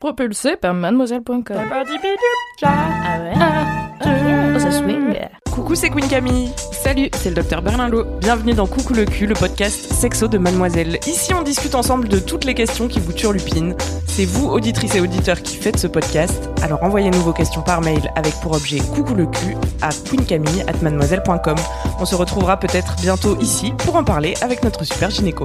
Propulsé par mademoiselle.com. Ah ouais. Oh, ça swing. Coucou, c'est Queen Camille. Salut, c'est le docteur Berlin Bienvenue dans Coucou le cul, le podcast sexo de Mademoiselle. Ici, on discute ensemble de toutes les questions qui vous turlupinent. C'est vous, auditrices et auditeurs, qui faites ce podcast. Alors envoyez-nous vos questions par mail avec pour objet Coucou le cul à queencamille@mademoiselle.com. On se retrouvera peut-être bientôt ici pour en parler avec notre super gynéco.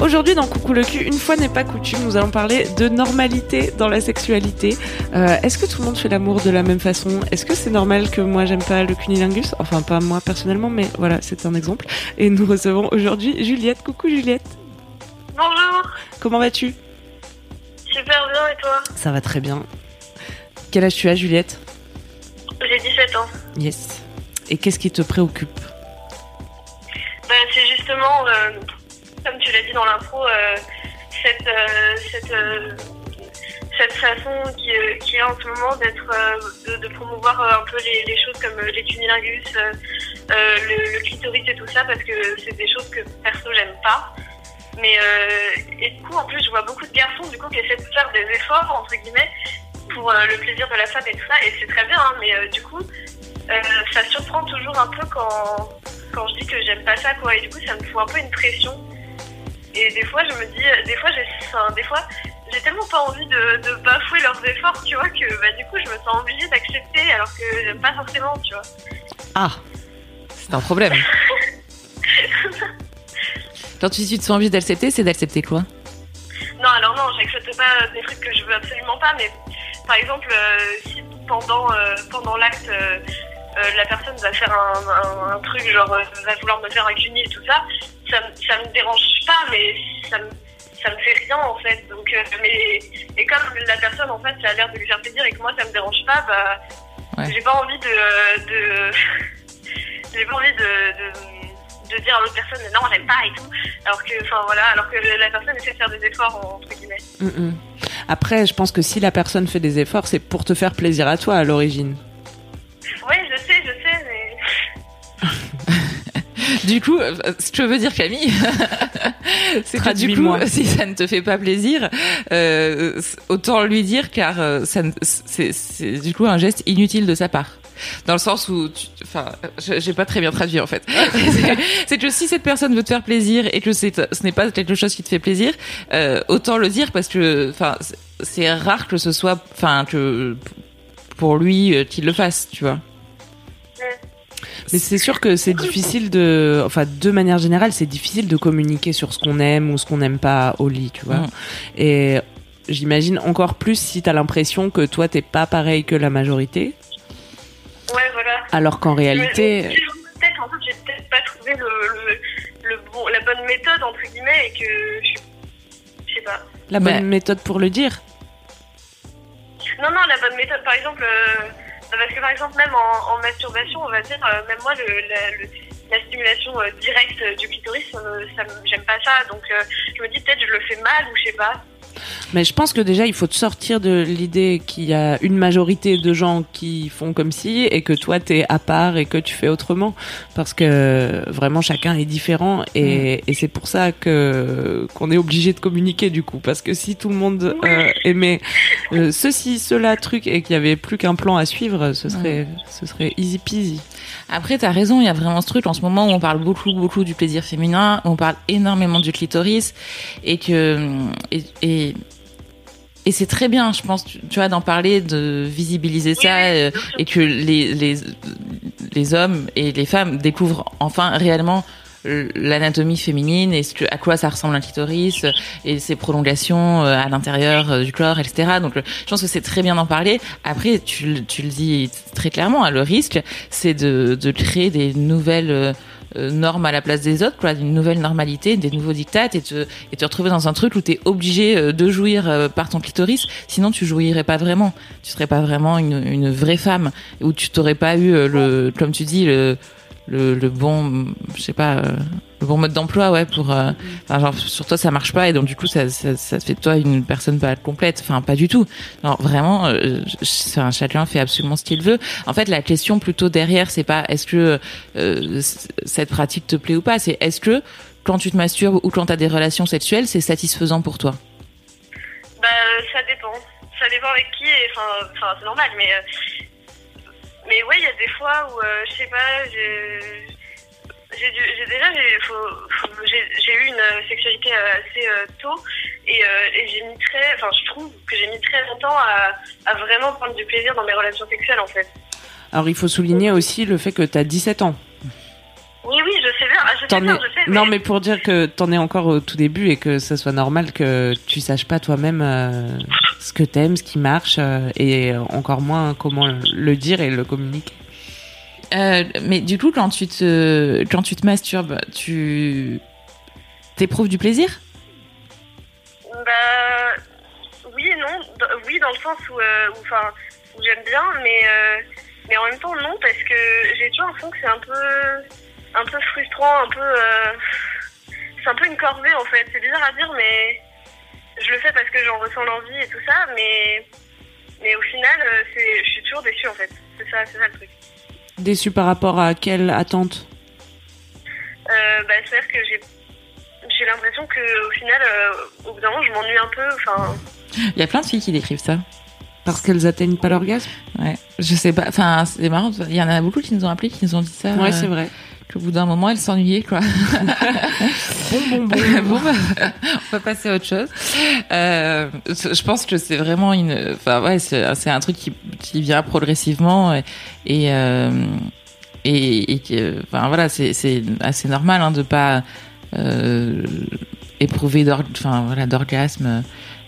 Aujourd'hui dans Coucou le cul, une fois n'est pas coutume, nous allons parler de normalité dans la sexualité. Euh, Est-ce que tout le monde fait l'amour de la même façon? Est-ce que c'est normal que moi j'aime pas le cunilingus? Enfin pas moi personnellement, mais voilà, c'est un exemple. Et nous recevons aujourd'hui Juliette. Coucou Juliette. Bonjour, Comment vas-tu? Super bien et toi? Ça va très bien. Quel âge tu as Juliette? J'ai 17 ans. Yes. Et qu'est-ce qui te préoccupe? Bah, c'est justement, euh, tu l'as dit dans l'intro, euh, cette, euh, cette, euh, cette façon qui, qui est en ce moment d'être, de, promouvoir un peu les, choses comme les cunilingus, le, clitoris et tout ça, parce que c'est des choses que perso j'aime pas. Mais et du coup, en plus, je vois beaucoup de garçons du coup qui essaient de faire des efforts entre guillemets pour le plaisir de la femme et tout ça, et c'est très bien. hein, mais du coup, ça surprend toujours un peu quand quand je dis que j'aime pas ça. Et du coup, ça me fout un peu une pression. Et des fois, je me dis, des fois, j'ai, enfin, des fois, j'ai tellement pas envie de, de bafouer leurs efforts, tu vois, que bah, du coup, je me sens obligée d'accepter alors que j'aime pas forcément, tu vois. Ah C'est un problème. Quand tu dis que tu te sens envie d'accepter, c'est d'accepter quoi? Non, alors non, j'accepte pas des trucs que je veux absolument pas, mais par exemple, euh, si pendant, euh, pendant l'acte, euh, euh, la personne va faire un, un, un truc, genre euh, va vouloir me faire un cunil, tout ça, ça, me- ça me dérange pas, mais ça me, ça me fait rien en fait. Donc, euh, mais, et comme la personne en fait, ça a l'air de lui faire plaisir et que moi ça me dérange pas, bah, Ouais. j'ai pas envie de. de j'ai pas envie de, de, de dire à l'autre personne non, j'aime pas et tout. Alors que, enfin voilà, alors que la personne essaie de faire des efforts, entre guillemets. Mm, mm. Après, je pense que si la personne fait des efforts, c'est pour te faire plaisir à toi à l'origine. Du coup, euh, ce que je veux dire, Camille, c'est que du coup, si ça ne te fait pas plaisir, euh, autant lui dire car euh, ça, c'est c'est du coup un geste inutile de sa part. Dans le sens où, tu- enfin, je- j'ai pas très bien traduit en fait. C'est- que si cette personne veut te faire plaisir et que c'est, ce n'est pas quelque chose qui te fait plaisir, euh, autant le dire parce que, enfin, c'est- c'est rare que ce soit, enfin, que pour lui euh, qu'il le fasse, tu vois. Mais c'est sûr que c'est difficile de, enfin, de manière générale, c'est difficile de communiquer sur ce qu'on aime ou ce qu'on n'aime pas au lit, tu vois. Mm. Et j'imagine encore plus si t'as l'impression que toi t'es pas pareil que la majorité, Ouais, voilà. alors qu'en réalité, Peut-être, en fait, j'ai peut-être pas trouvé le, le, le bon, la bonne méthode, entre guillemets, et que je sais pas. la bonne méthode pour le dire? Non, non, la bonne méthode, par exemple, euh, parce que par exemple, même en, masturbation, on va dire, euh, même moi, le, la, le- la stimulation euh, directe euh, du clitoris, ça me- ça me- j'aime pas ça. Donc, euh, je me dis peut-être je le fais mal ou je sais pas. Mais je pense que déjà, il faut te sortir de l'idée qu'il y a une majorité de gens qui font comme si et que toi, t'es à part et que tu fais autrement. Parce que vraiment, chacun est différent et, et c'est pour ça que qu'on est obligé de communiquer du coup. Parce que si tout le monde euh, aimait euh, ceci, cela, truc et qu'il y avait plus qu'un plan à suivre, ce serait, ce serait easy peasy. Après, t'as raison, il y a vraiment ce truc en ce moment où on parle beaucoup, beaucoup du plaisir féminin, on parle énormément du clitoris, et que et et, et c'est très bien, je pense, tu, vois, d'en parler, de visibiliser ça, euh, et que les les les hommes et les femmes découvrent enfin réellement l'anatomie féminine et ce que, à quoi ça ressemble un clitoris euh, et ses prolongations euh, à l'intérieur du corps, etc. Donc, je pense que c'est très bien d'en parler. Après, tu, le- tu le dis très clairement, hein, le risque, c'est de, de créer des nouvelles, euh, norme à la place des autres, quoi, une nouvelle normalité, des nouveaux dictats, et te, et te retrouver dans un truc où tu es obligé de jouir par ton clitoris, sinon tu jouirais pas vraiment. Tu serais pas vraiment une, une vraie femme, où tu t'aurais pas eu le, comme tu dis, le, le, le bon, je sais pas, euh, le bon mode d'emploi, ouais, pour, euh, enfin, genre, sur toi ça marche pas et donc du coup ça, ça, ça fait de toi une personne pas complète, enfin pas du tout. Alors vraiment, euh, chacun fait absolument ce qu'il veut. En fait, la question plutôt derrière, c'est pas est-ce que euh, cette pratique te plaît ou pas, c'est est-ce que quand tu te masturbes ou quand tu as des relations sexuelles, c'est satisfaisant pour toi? Bah ça dépend, ça dépend avec qui. Enfin, enfin c'est normal, mais mais ouais, il y a des fois où, euh, je sais pas, j'ai déjà j'ai eu une sexualité euh, assez euh, tôt et, j'ai mis très enfin je trouve que j'ai mis très longtemps à, à, vraiment prendre du plaisir dans mes relations sexuelles en fait. Alors il faut souligner aussi le fait que tu as 17 ans. Oui oui, je sais bien, je sais bien, je sais, Non mais pour dire que t'en es encore au tout début et que ça soit normal que tu saches pas toi-même ce que t'aimes, ce qui marche, euh, et encore moins comment le dire et le communiquer. Euh, mais du coup, quand tu te, quand tu te masturbes, tu t'éprouves du plaisir? Bah oui et non. Oui, dans le sens où, euh, enfin, j'aime bien, mais mais en même temps non, parce que j'ai toujours l'impression que c'est un peu un peu frustrant, un peu c'est un peu une corvée en fait. C'est bizarre à dire, mais je le fais parce que j'en ressens l'envie et tout ça, mais, mais au final, euh, c'est, je suis toujours déçue en fait. C'est ça, c'est ça le truc. Déçue par rapport à quelle attente? Euh, bah, C'est-à-dire que j'ai, j'ai l'impression qu'au final, euh, au bout d'un moment, je m'ennuie un peu. Enfin. Il y a plein de filles qui décrivent ça. Parce qu'elles atteignent pas l'orgasme? Ouais. Je sais pas. Enfin, c'est marrant. Il y en a beaucoup qui nous ont appelé, qui nous ont dit ça. Ouais, c'est vrai qu'au bout d'un moment, elle s'ennuyait, quoi. bon, bon, bon. bon bah, on va passer à autre chose. Euh, je pense que c'est vraiment une, enfin ouais, c'est un truc qui, qui vient progressivement et et, euh, et, et enfin voilà, c'est c'est assez normal hein, de pas euh, éprouver enfin voilà d'orgasme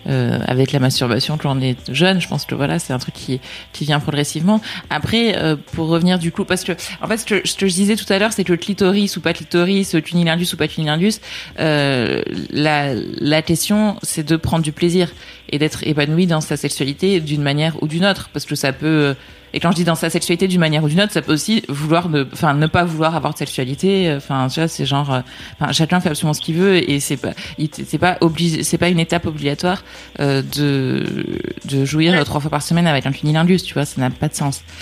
euh, avec la masturbation quand on est jeune. Je pense que voilà, c'est un truc qui qui vient progressivement. Après, euh, pour revenir du coup, parce que en fait, ce que, ce que je disais tout à l'heure, c'est que clitoris ou pas clitoris, cunnilingus ou pas cunnilingus, euh, la la question, c'est de prendre du plaisir et d'être épanoui dans sa sexualité d'une manière ou d'une autre, parce que ça peut et quand je dis dans sa sexualité d'une manière ou d'une autre, ça peut aussi vouloir ne, enfin, ne pas vouloir avoir de sexualité. Enfin, tu vois, c'est genre, euh, enfin, chacun fait absolument ce qu'il veut et c'est pas, c'est pas obligé, c'est pas une étape obligatoire euh, de de jouir trois fois par semaine avec un cunilingus, tu vois, ça n'a pas de sens.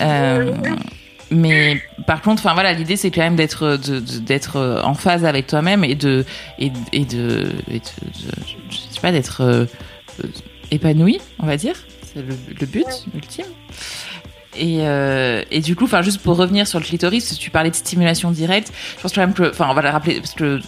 Euh, mais par contre, enfin voilà, l'idée c'est quand même d'être d'être en phase avec toi-même et de et, et de, et de, je sais pas d'être épanoui, on va dire. C'est le, le, but ultime. Et, euh, et du coup, enfin, juste pour revenir sur le clitoris, tu parlais de stimulation directe. Je pense quand même que, enfin, on va le rappeler parce que,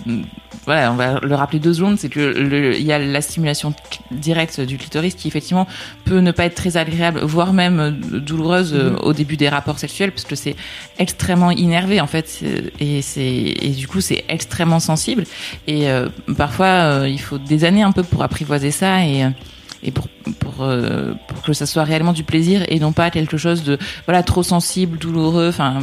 voilà, on va le rappeler deux secondes, c'est que il y a la stimulation directe du clitoris qui effectivement peut ne pas être très agréable, voire même douloureuse euh, mm-hmm. au début des rapports sexuels, parce que c'est extrêmement innervé en fait, et c'est et du coup c'est extrêmement sensible. Et euh, parfois, euh, il faut des années un peu pour apprivoiser ça et et pour pour, euh, pour que ça soit réellement du plaisir et non pas quelque chose de voilà trop sensible, douloureux. Enfin,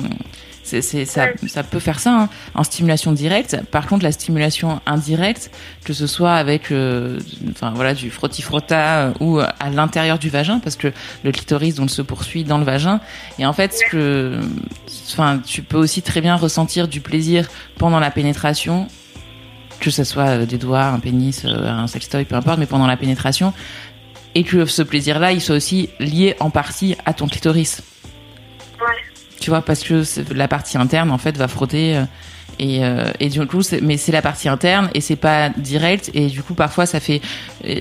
c'est c'est ça ça peut faire ça hein, en stimulation directe. Par contre, la stimulation indirecte, que ce soit avec euh, enfin voilà du frotti frotta euh, ou à l'intérieur du vagin, parce que le clitoris donc se poursuit dans le vagin. Et en fait, ce que enfin tu peux aussi très bien ressentir du plaisir pendant la pénétration que ce soit des doigts, un pénis, un sextoy, peu importe, mais pendant la pénétration, et que ce plaisir-là, il soit aussi lié en partie à ton clitoris. Ouais. Tu vois, parce que la partie interne, en fait, va frotter. Euh, et, euh, et du coup, mais c'est la partie interne et c'est pas direct. Et du coup, parfois, ça fait,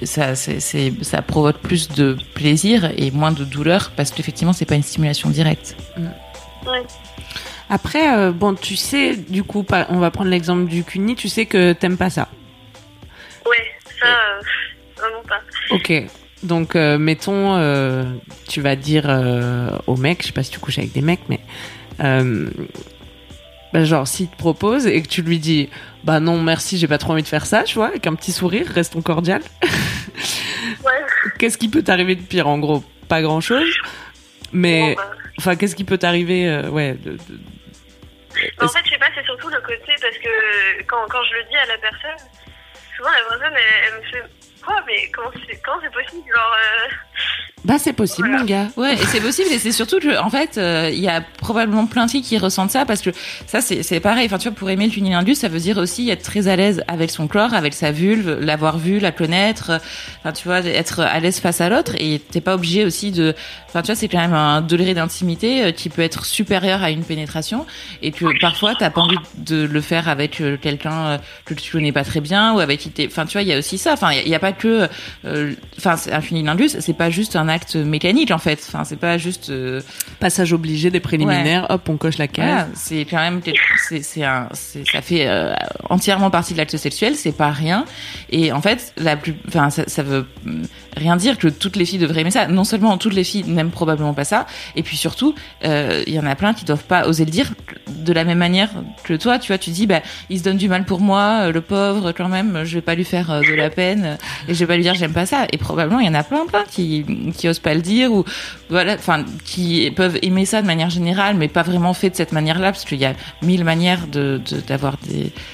ça, c'est, ça provoque plus de plaisir et moins de douleur parce qu'effectivement, c'est pas une stimulation directe. Ouais. Après, euh, bon, tu sais, du coup, on va prendre l'exemple du cuni, tu sais que t'aimes pas ça. Ouais, ça, vraiment pas. Ok. Donc, euh, mettons, euh, tu vas dire euh, au mec, je sais pas si tu couches avec des mecs, mais bah, genre s'il te propose et que tu lui dis, bah non merci, j'ai pas trop envie de faire ça, tu vois, avec un petit sourire, restons cordial. ouais. Qu'est-ce qui peut t'arriver de pire En gros, pas grand chose. Mais, bah. enfin, qu'est-ce qui peut t'arriver, ouais, de, en fait, je sais pas, c'est surtout le côté parce que quand, quand je le dis à la personne, souvent la personne elle, elle me fait quoi mais comment c'est comment c'est possible genre euh, bah c'est possible Voilà. mon gars. Ouais, et c'est possible, et c'est surtout que, en fait, euh, il y a probablement plein de filles qui ressentent ça, parce que ça, c'est c'est pareil. Enfin, tu vois, pour aimer le cunnilingus, ça veut dire aussi être très à l'aise avec son corps, avec sa vulve, l'avoir vu, la connaître. euh, Enfin, tu vois, être à l'aise face à l'autre, et t'es pas obligé aussi de. Enfin, tu vois, c'est quand même un degré d'intimité euh, qui peut être supérieur à une pénétration, et que parfois, t'as pas envie de le faire avec euh, quelqu'un euh, que tu connais pas très bien, ou avec qui t'es. Enfin, tu vois, il y a aussi ça. Enfin, il y, a pas que. euh, Enfin, c'est un cunnilingus, c'est pas juste un acte mécanique en fait. Enfin, c'est pas juste. euh, Passage obligé des préliminaires, hop, on coche la case. voilà, c'est quand même c'est c'est un c'est ça fait euh, entièrement partie de l'acte sexuel, c'est pas rien. Et en fait, la plus enfin ça, ça veut rien dire que toutes les filles devraient aimer ça. Non seulement toutes les filles n'aiment probablement pas ça, et puis surtout, euh, il y en a plein qui doivent pas oser le dire de la même manière que toi. Tu vois, tu dis bah il se donne du mal pour moi, euh, le pauvre quand même, je vais pas lui faire euh, de la peine euh, et je vais pas lui dire j'aime pas ça. Et probablement il y en a plein plein qui qui osent pas le dire ou voilà, enfin qui peuvent aimer ça de manière générale, mais pas vraiment fait de cette manière-là, parce qu'il y a mille manières de de- d'avoir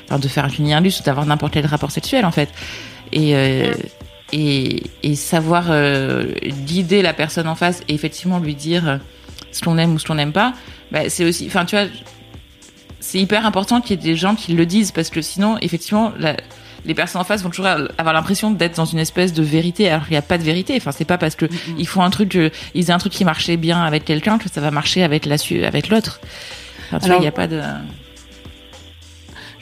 enfin, de faire un cunnilingus ou d'avoir n'importe quel rapport sexuel en fait. Et euh, et, et savoir euh, guider la personne en face et effectivement lui dire euh, ce qu'on aime ou ce qu'on n'aime pas, bah, c'est aussi, enfin tu vois, c'est hyper important qu'il y ait des gens qui le disent parce que sinon effectivement la, les personnes en face vont toujours avoir l'impression d'être dans une espèce de vérité alors qu'il n'y a pas de vérité. Enfin, c'est pas parce que ils font un truc, ils faisaient un truc qui marchait bien avec quelqu'un que ça va marcher avec la avec l'autre. Enfin, tu vois, Alors- il n'y a pas de.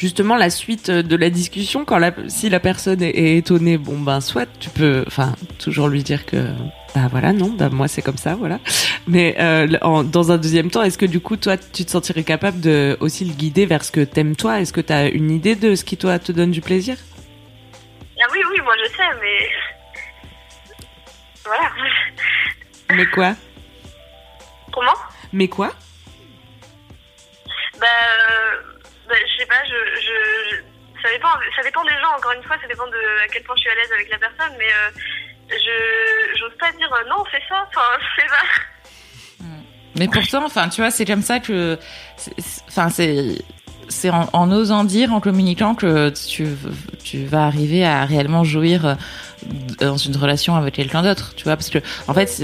Justement, la suite euh, de la discussion, quand la, si la personne est, est étonnée, bon ben soit tu peux, enfin toujours lui dire que bah voilà non, bah moi c'est comme ça, voilà. Mais euh, en- dans un deuxième temps, est-ce que du coup toi tu te sentirais capable de aussi le guider vers ce que t'aimes toi? Est-ce que t'as une idée de ce qui toi te donne du plaisir? Ah oui, oui, moi je sais, mais. Voilà. Mais quoi? Comment? Mais quoi? Bah, euh, bah, je sais pas, je, ça dépend, ça dépend des gens. Encore une fois, ça dépend de à quel point je suis à l'aise avec la personne, mais euh, je, j'ose pas dire euh, non, fais ça. Enfin, je sais pas. Mais pourtant, enfin, tu vois, c'est comme ça que, c'est- c'est- enfin, c'est, c'est en, osant dire, en communiquant que tu, vas arriver à réellement jouir euh, dans une relation avec quelqu'un d'autre, tu vois, parce que en fait,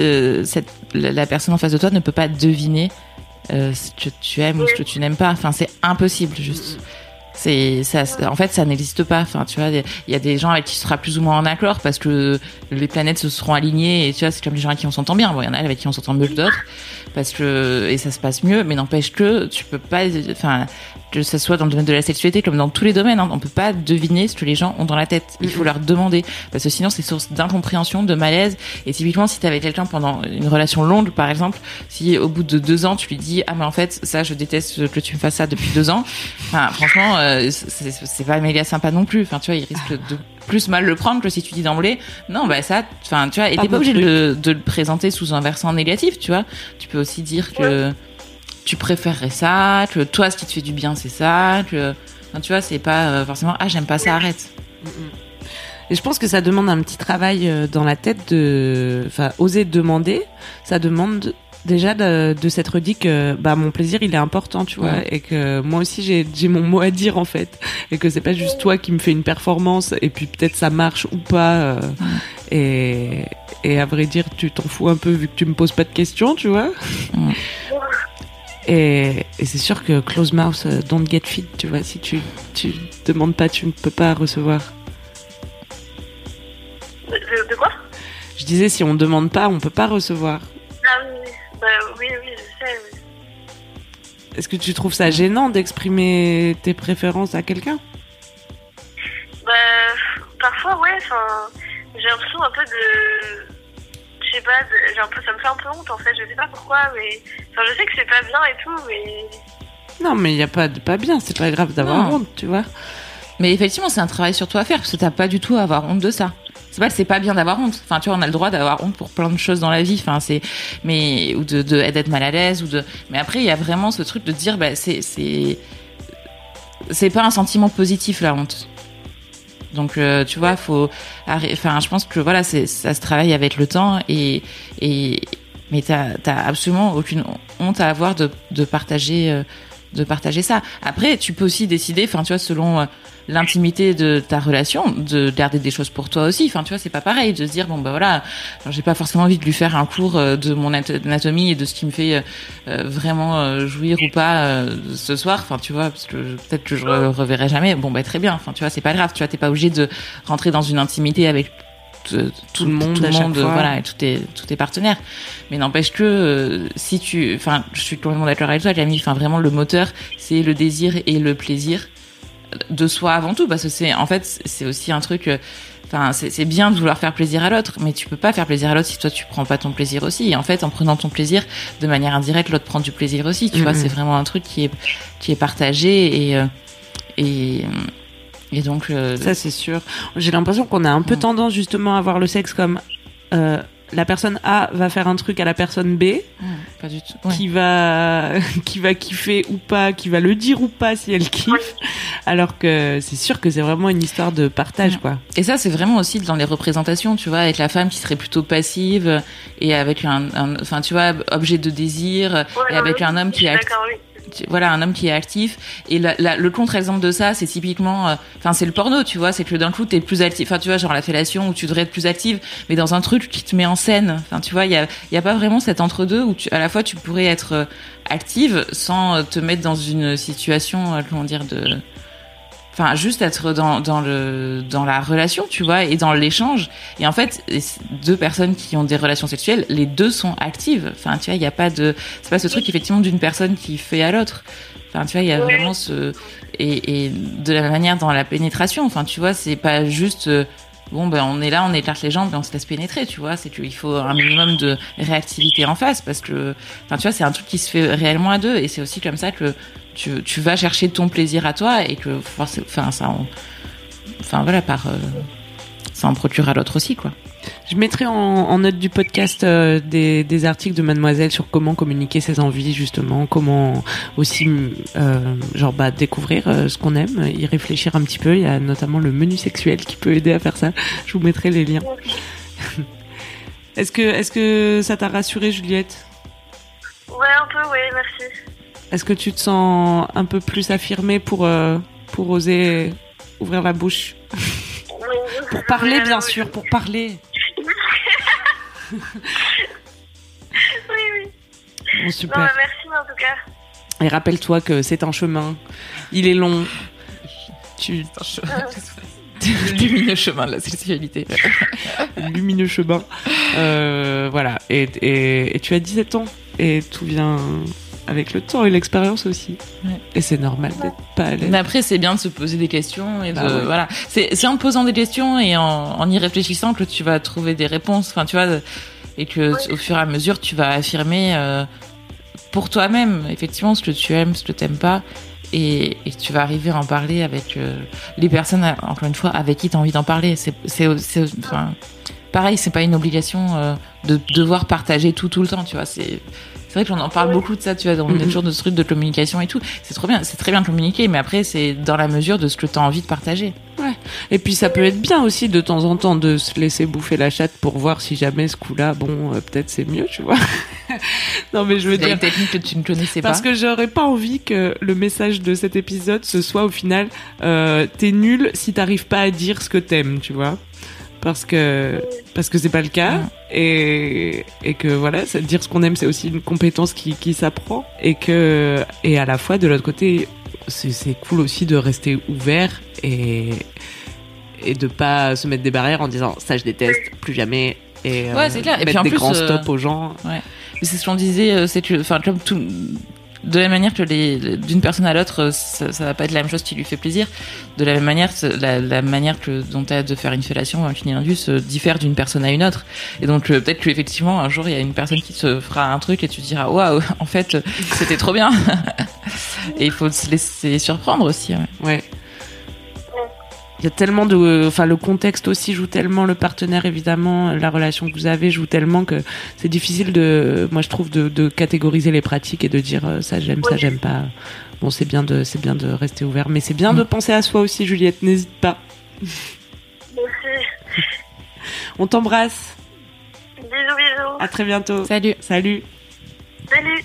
la personne en face de toi ne peut pas deviner euh, ce que tu aimes ou ce que tu n'aimes pas. Enfin, c'est impossible, juste. C'est ça, en fait, ça n'existe pas. Enfin, tu vois, il y a des gens avec qui tu seras plus ou moins en accord parce que les planètes se seront alignées et tu vois, c'est comme les gens avec qui on s'entend bien. Bon, il y en a avec qui on s'entend mieux que d'autres parce que et ça se passe mieux, mais n'empêche que tu peux pas, enfin, que ça soit dans le domaine de la sexualité comme dans tous les domaines, hein, on peut pas deviner ce que les gens ont dans la tête. Il faut leur demander parce que sinon c'est source d'incompréhension, de malaise. Et typiquement, si t'es avec quelqu'un pendant une relation longue, par exemple, si au bout de deux ans tu lui dis ah mais en fait ça je déteste que tu me fasses ça depuis deux ans, enfin franchement euh, c'est c'est pas méga sympa non plus. Enfin tu vois, il risque de plus mal le prendre que si tu dis d'emblée non bah ça enfin tu vois et t'es pas obligé de truc. le, de le présenter sous un versant négatif tu vois tu peux aussi dire que tu préférerais ça que toi ce qui te fait du bien c'est ça que enfin, tu vois c'est pas euh, forcément ah j'aime pas ça arrête Et je pense que ça demande un petit travail euh, dans la tête de, enfin, oser demander. Ça demande déjà de, de s'être dit que bah mon plaisir il est important, tu vois, Ouais. et que moi aussi j'ai j'ai mon mot à dire en fait, et que c'est pas juste toi qui me fais une performance et puis peut-être ça marche ou pas. euh, et et à vrai dire tu t'en fous un peu vu que tu me poses pas de questions, tu vois. Ouais. Et, et c'est sûr que close mouth, euh, don't get fit, tu vois. Si tu tu demandes pas, tu ne peux pas recevoir. De quoi? Je disais, si on demande pas, on peut pas recevoir. Ah oui, oui. Bah, oui, oui, je sais. oui. Est-ce que tu trouves ça gênant d'exprimer tes préférences à quelqu'un? Bah, parfois, ouais, enfin, j'ai l'impression un peu de. Je sais pas, de- j'ai un peu, ça me fait un peu honte en fait, je sais pas pourquoi, mais. Enfin, je sais que c'est pas bien et tout, mais. Non, mais il y a pas de pas bien. C'est pas grave d'avoir honte, tu vois. mais effectivement c'est un travail sur toi à faire parce que t'as pas du tout à avoir honte de ça c'est pas c'est pas bien d'avoir honte. Enfin tu vois on a le droit d'avoir honte pour plein de choses dans la vie. Enfin c'est mais ou de d'être mal à l'aise ou de mais après il y a vraiment ce truc de dire bah c'est c'est c'est pas un sentiment positif la honte. Donc euh, tu vois faut enfin je pense que voilà c'est ça se travaille avec le temps et et mais t'as t'as absolument aucune honte à avoir de de partager euh, de partager ça. Après, tu peux aussi décider, enfin, tu vois, selon euh, l'intimité de ta relation, de garder des choses pour toi aussi. Enfin, tu vois, c'est pas pareil de se dire bon bah voilà, j'ai pas forcément envie de lui faire un cours euh, de mon anat- anatomie et de ce qui me fait euh, vraiment euh, jouir ou pas ce soir. Enfin, tu vois, parce que peut-être que je reverrai jamais. Bon bah très bien. Enfin, tu vois, c'est pas grave. Tu vois, t'es pas obligé de rentrer dans une intimité avec tout, tout le monde tout le monde, voilà, et tous tes tous tes partenaires. Mais n'empêche que euh, si tu, enfin, je suis complètement d'accord avec toi, Camille. Enfin, vraiment, le moteur, c'est le désir et le plaisir de soi avant tout, parce que c'est, en fait, c'est aussi un truc. euh, Enfin, c'est bien de vouloir faire plaisir à l'autre, mais tu peux pas faire plaisir à l'autre si toi tu prends pas ton plaisir aussi. Et en fait, en prenant ton plaisir de manière indirecte, l'autre prend du plaisir aussi. Tu vois, c'est vraiment un truc qui est qui est partagé et euh, et et donc euh, Ça, c'est sûr. J'ai l'impression qu'on a un peu Mm. tendance justement à voir le sexe comme euh, la personne A va faire un truc à la personne B, pas du tout. Ouais. qui va qui va kiffer ou pas, qui va le dire ou pas si elle kiffe, alors que c'est sûr que c'est vraiment une histoire de partage, quoi. Et ça, c'est vraiment aussi dans les représentations, tu vois, avec la femme qui serait plutôt passive et avec un, enfin, tu vois, objet de désir, Ouais, et avec oui, un homme qui est oui. Voilà un homme qui est actif. Et la, la- le contre-exemple de ça c'est typiquement euh, enfin c'est le porno tu vois c'est que d'un coup t'es plus actif. Enfin tu vois genre la fellation où tu devrais être plus active mais dans un truc qui te met en scène. Enfin tu vois il y a il y a pas vraiment cet entre-deux où tu, à la fois tu pourrais être euh, active sans euh, te mettre dans une situation comment dire de enfin juste être dans dans le dans la relation tu vois et dans l'échange. Et en fait deux personnes qui ont des relations sexuelles les deux sont actives. Enfin tu vois il y a pas de c'est pas ce truc effectivement d'une personne qui fait à l'autre. Enfin tu vois il y a vraiment ce et, et de la même manière dans la pénétration. Enfin tu vois c'est pas juste euh, bon ben on est là on écarte les jambes et on se laisse pénétrer tu vois. C'est qu'il faut un minimum de réactivité en face parce que enfin tu vois c'est un truc qui se fait réellement à deux. Et c'est aussi comme ça que tu, tu vas chercher ton plaisir à toi et que enfin ça en, enfin voilà par euh, ça en procure à l'autre aussi quoi Je mettrai en, en note du podcast euh, des, des articles de Mademoiselle sur comment communiquer ses envies justement, comment aussi euh, genre bah découvrir euh, ce qu'on aime, y réfléchir un petit peu. Il y a notamment le menu sexuel qui peut aider à faire ça. Je vous mettrai les liens. est-ce que est-ce que ça t'a rassuré Juliette? Ouais, un peu, oui, merci. Est-ce que tu te sens un peu plus affirmée pour euh, pour oser ouvrir la bouche? Pour parler bien sûr, pour parler. Oui, oui. Bon, Non, super. merci en tout cas. Et rappelle-toi que c'est un chemin. Il est long. Tu lumineux chemin de la sexualité lumineux chemin. Euh, voilà. Et, et, et tu as 17 ans. Et tout vient avec le temps et l'expérience aussi. Ouais. Et c'est normal d'être pas à l'aise. mais après c'est bien de se poser des questions et de Bah ouais. voilà c'est c'est en te posant des questions et en, en y réfléchissant que tu vas trouver des réponses enfin tu vois et que Ouais. au fur et à mesure tu vas affirmer euh, pour toi-même effectivement ce que tu aimes ce que t'aimes pas et, et tu vas arriver à en parler avec euh, les personnes encore une fois avec qui tu as envie d'en parler c'est c'est c'est enfin pareil c'est pas une obligation euh, de devoir partager tout tout le temps tu vois c'est c'est vrai qu'on en parle Ouais. beaucoup de ça tu vois on est Mhm. toujours de ce truc de communication et tout c'est trop bien c'est très bien de communiquer mais après c'est dans la mesure de ce que tu as envie de partager Et puis ça peut être bien aussi de temps en temps de se laisser bouffer la chatte pour voir si jamais ce coup-là, bon, euh, peut-être c'est mieux, tu vois. non mais je veux dire, une technique que tu ne connaissais Parce pas que j'aurais pas envie que le message de cet épisode ce soit au final euh, t'es nul si t'arrives pas à dire ce que t'aimes, tu vois. Parce que parce que c'est pas le cas. Et et que voilà, dire ce qu'on aime c'est aussi une compétence qui qui s'apprend. Et que et à la fois de l'autre côté c'est cool aussi de rester ouvert et et de pas se mettre des barrières en disant ça je déteste plus jamais. Et Ouais, c'est clair. Et mettre puis en des plus, grands euh, stops aux gens. Mais c'est ce qu'on disait, euh, c'est que, enfin, comme tout, de la même manière que les, d'une personne à l'autre, euh, ça, ça va pas être la même chose qui lui fait plaisir. De la même manière, la, la manière que dont t'as de faire une fellation ou un cunnilingus euh, diffère d'une personne à une autre. Et donc euh, peut-être que effectivement un jour il y a une personne qui te fera un truc et tu diras waouh, en fait c'était trop bien. et il faut se laisser surprendre aussi. ouais. Ouais. Il y a tellement de, enfin le contexte aussi joue tellement, le partenaire évidemment, la relation que vous avez joue tellement que c'est difficile de, moi je trouve de, de catégoriser les pratiques et de dire euh, ça j'aime, ça j'aime pas. Bon c'est bien de, c'est bien de rester ouvert, mais c'est bien Mm. de penser à soi aussi Juliette, n'hésite pas. Merci. On t'embrasse, Bisous, bisous. à très bientôt. Salut. Salut. Salut.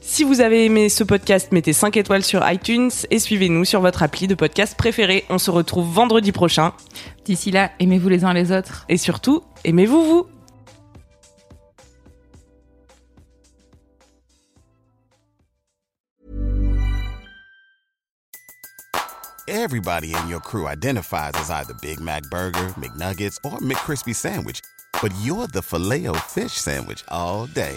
Si vous avez aimé ce podcast, mettez 5 étoiles sur iTunes et suivez-nous sur votre appli de podcast préféré. On se retrouve vendredi prochain. D'ici là, aimez-vous les uns les autres. Et surtout, aimez-vous vous. Everybody in your crew identifies as either Big Mac Burger, McNuggets, or McCrispy Sandwich. But you're the filet fish Sandwich all day.